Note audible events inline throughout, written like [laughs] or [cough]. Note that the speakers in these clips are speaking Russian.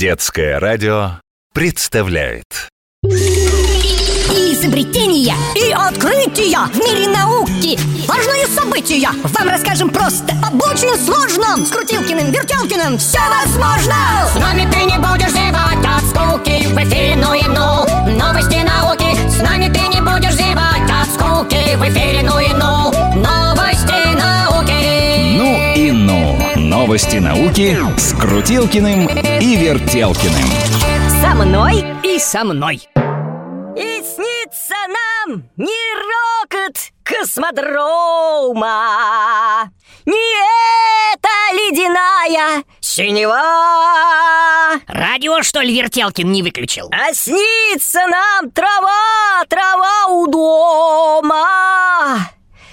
Детское радио представляет. Изобретения и открытия в мире науки. Важные события. Вам расскажем просто Об очень сложном. С Крутилкиным, Вертелкиным все возможно. С нами ты не будешь зевать от скуки В эфире ну и ну. Новости науки. С нами ты Новости науки с Крутилкиным и Вертелкиным. Со мной и со мной. И снится нам не рокот космодрома. Не эта ледяная синева. Радио, что ли, Вертелкин не выключил? А снится нам трава, трава у дома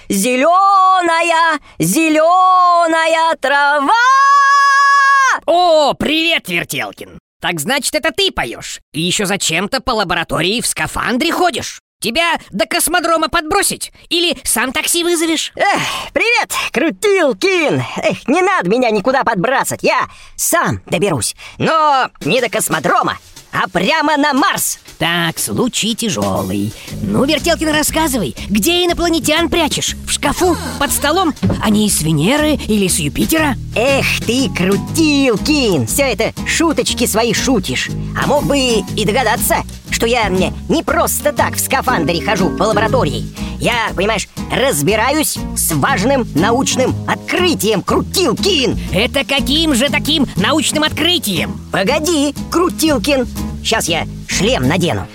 Зеленая, зеленая трава О, привет, Вертелкин! Так значит, это ты поешь? И еще зачем-то по лаборатории в скафандре ходишь? Тебя до космодрома подбросить? Или сам такси вызовешь? Эх, привет, Крутилкин! Эх, не надо меня никуда подбрасывать, я сам доберусь Но не до космодрома, а прямо на Марс Так, случай тяжелый Ну, Вертелкин, рассказывай, где инопланетян прячешь? В шкафу? Под столом? Они с Венеры или с Юпитера? Эх ты, Крутилкин, все это шуточки свои шутишь А мог бы и догадаться, что я мне не просто так в скафандре хожу по лаборатории Я, понимаешь, разбираюсь с важным научным открытием, Крутилкин Это каким же таким научным открытием? Погоди, Крутилкин Сейчас я шлем надену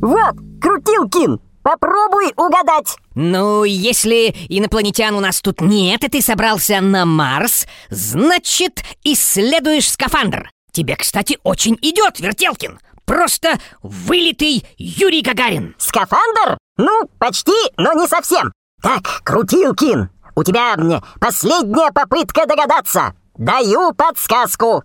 Вот, Крутилкин, попробуй угадать Ну, если инопланетян у нас тут нет, и ты собрался на Марс, значит, исследуешь скафандр. Тебе, кстати, очень идет, Вертелкин. Просто вылитый Юрий Гагарин. Скафандр? Ну, почти, но не совсем Так, Крутилкин, у тебя м, последняя попытка догадаться Даю подсказку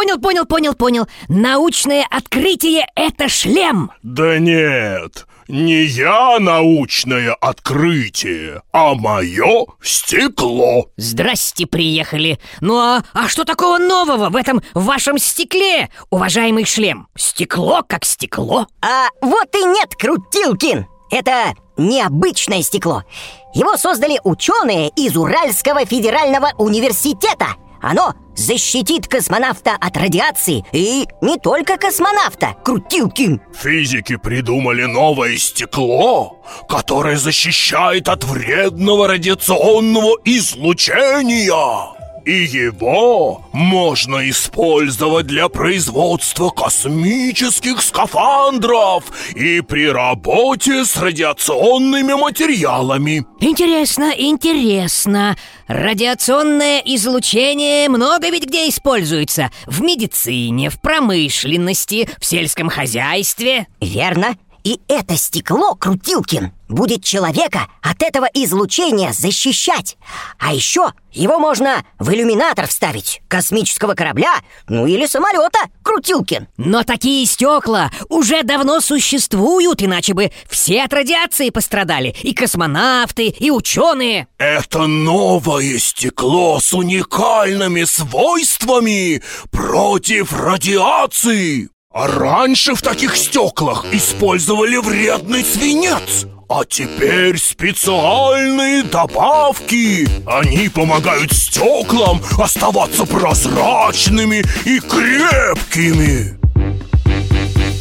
Понял, понял, понял, понял. Научное открытие — это шлем. Да нет, не я научное открытие, а мое стекло. Здрасте, приехали. Ну а, а что такого нового в этом вашем стекле, уважаемый шлем? Стекло как стекло. А вот и нет, Крутилкин Это необычное стекло Его создали ученые из Уральского федерального университета Оно защитит космонавта от радиации И не только космонавта, Крутилкин Физики придумали новое стекло, которое защищает от вредного радиационного излучения. И его можно использовать для производства космических скафандров и при работе с радиационными материалами. Интересно, интересно. Радиационное излучение много ведь где используется. В медицине, в промышленности, в сельском хозяйстве. Верно? И это стекло, Крутилкин, будет человека от этого излучения защищать А еще его можно в иллюминатор вставить Космического корабля, ну или самолета, Крутилкин Но такие стекла уже давно существуют, иначе бы все от радиации пострадали. И космонавты, и ученые. Это новое стекло с уникальными свойствами против радиации. А раньше в таких стеклах использовали вредный свинец. А теперь специальные добавки. Они помогают стеклам оставаться прозрачными и крепкими.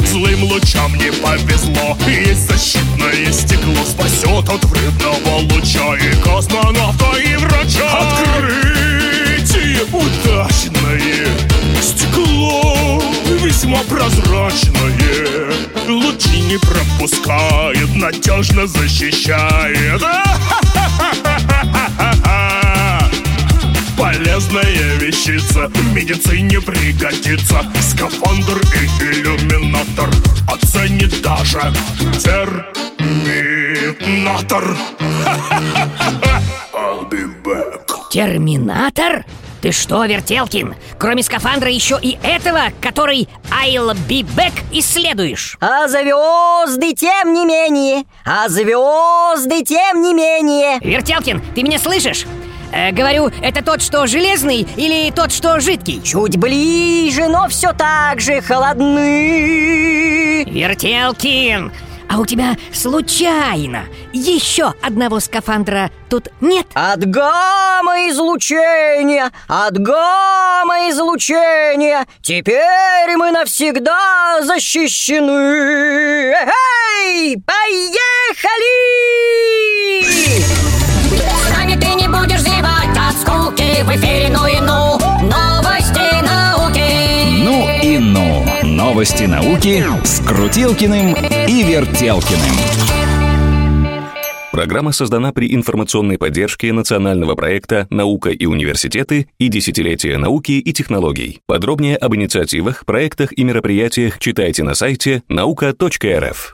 Злым лучам не повезло Есть защитное стекло Спасет от вредного луча И космонавта, и врача прозрачное Лучи не пропускает Надежно защищает. [laughs] Полезная вещица в медицине пригодится. Скафандр и иллюминатор Оценит даже терминатор. [laughs] I'll be back. Терминатор? Ты что, Вертелкин? Кроме скафандра еще и этого, который I'll be back исследуешь? А звезды тем не менее А звезды тем не менее Вертелкин, ты меня слышишь? Э, говорю, это тот, что железный или тот, что жидкий? Чуть ближе, но все так же холодны. Вертелкин, а у тебя случайно еще одного скафандра тут нет? От гамма-излучения, от гамма-излучения Теперь мы навсегда защищены Эй, поехали! С нами ты не будешь зевать от скуки В эфире ну Новости науки с Крутилкиным и Вертелкиным. Программа создана при информационной поддержке национального проекта «Наука и университеты» и «Десятилетие науки и технологий». Подробнее об инициативах, проектах и мероприятиях читайте на сайте наука.рф.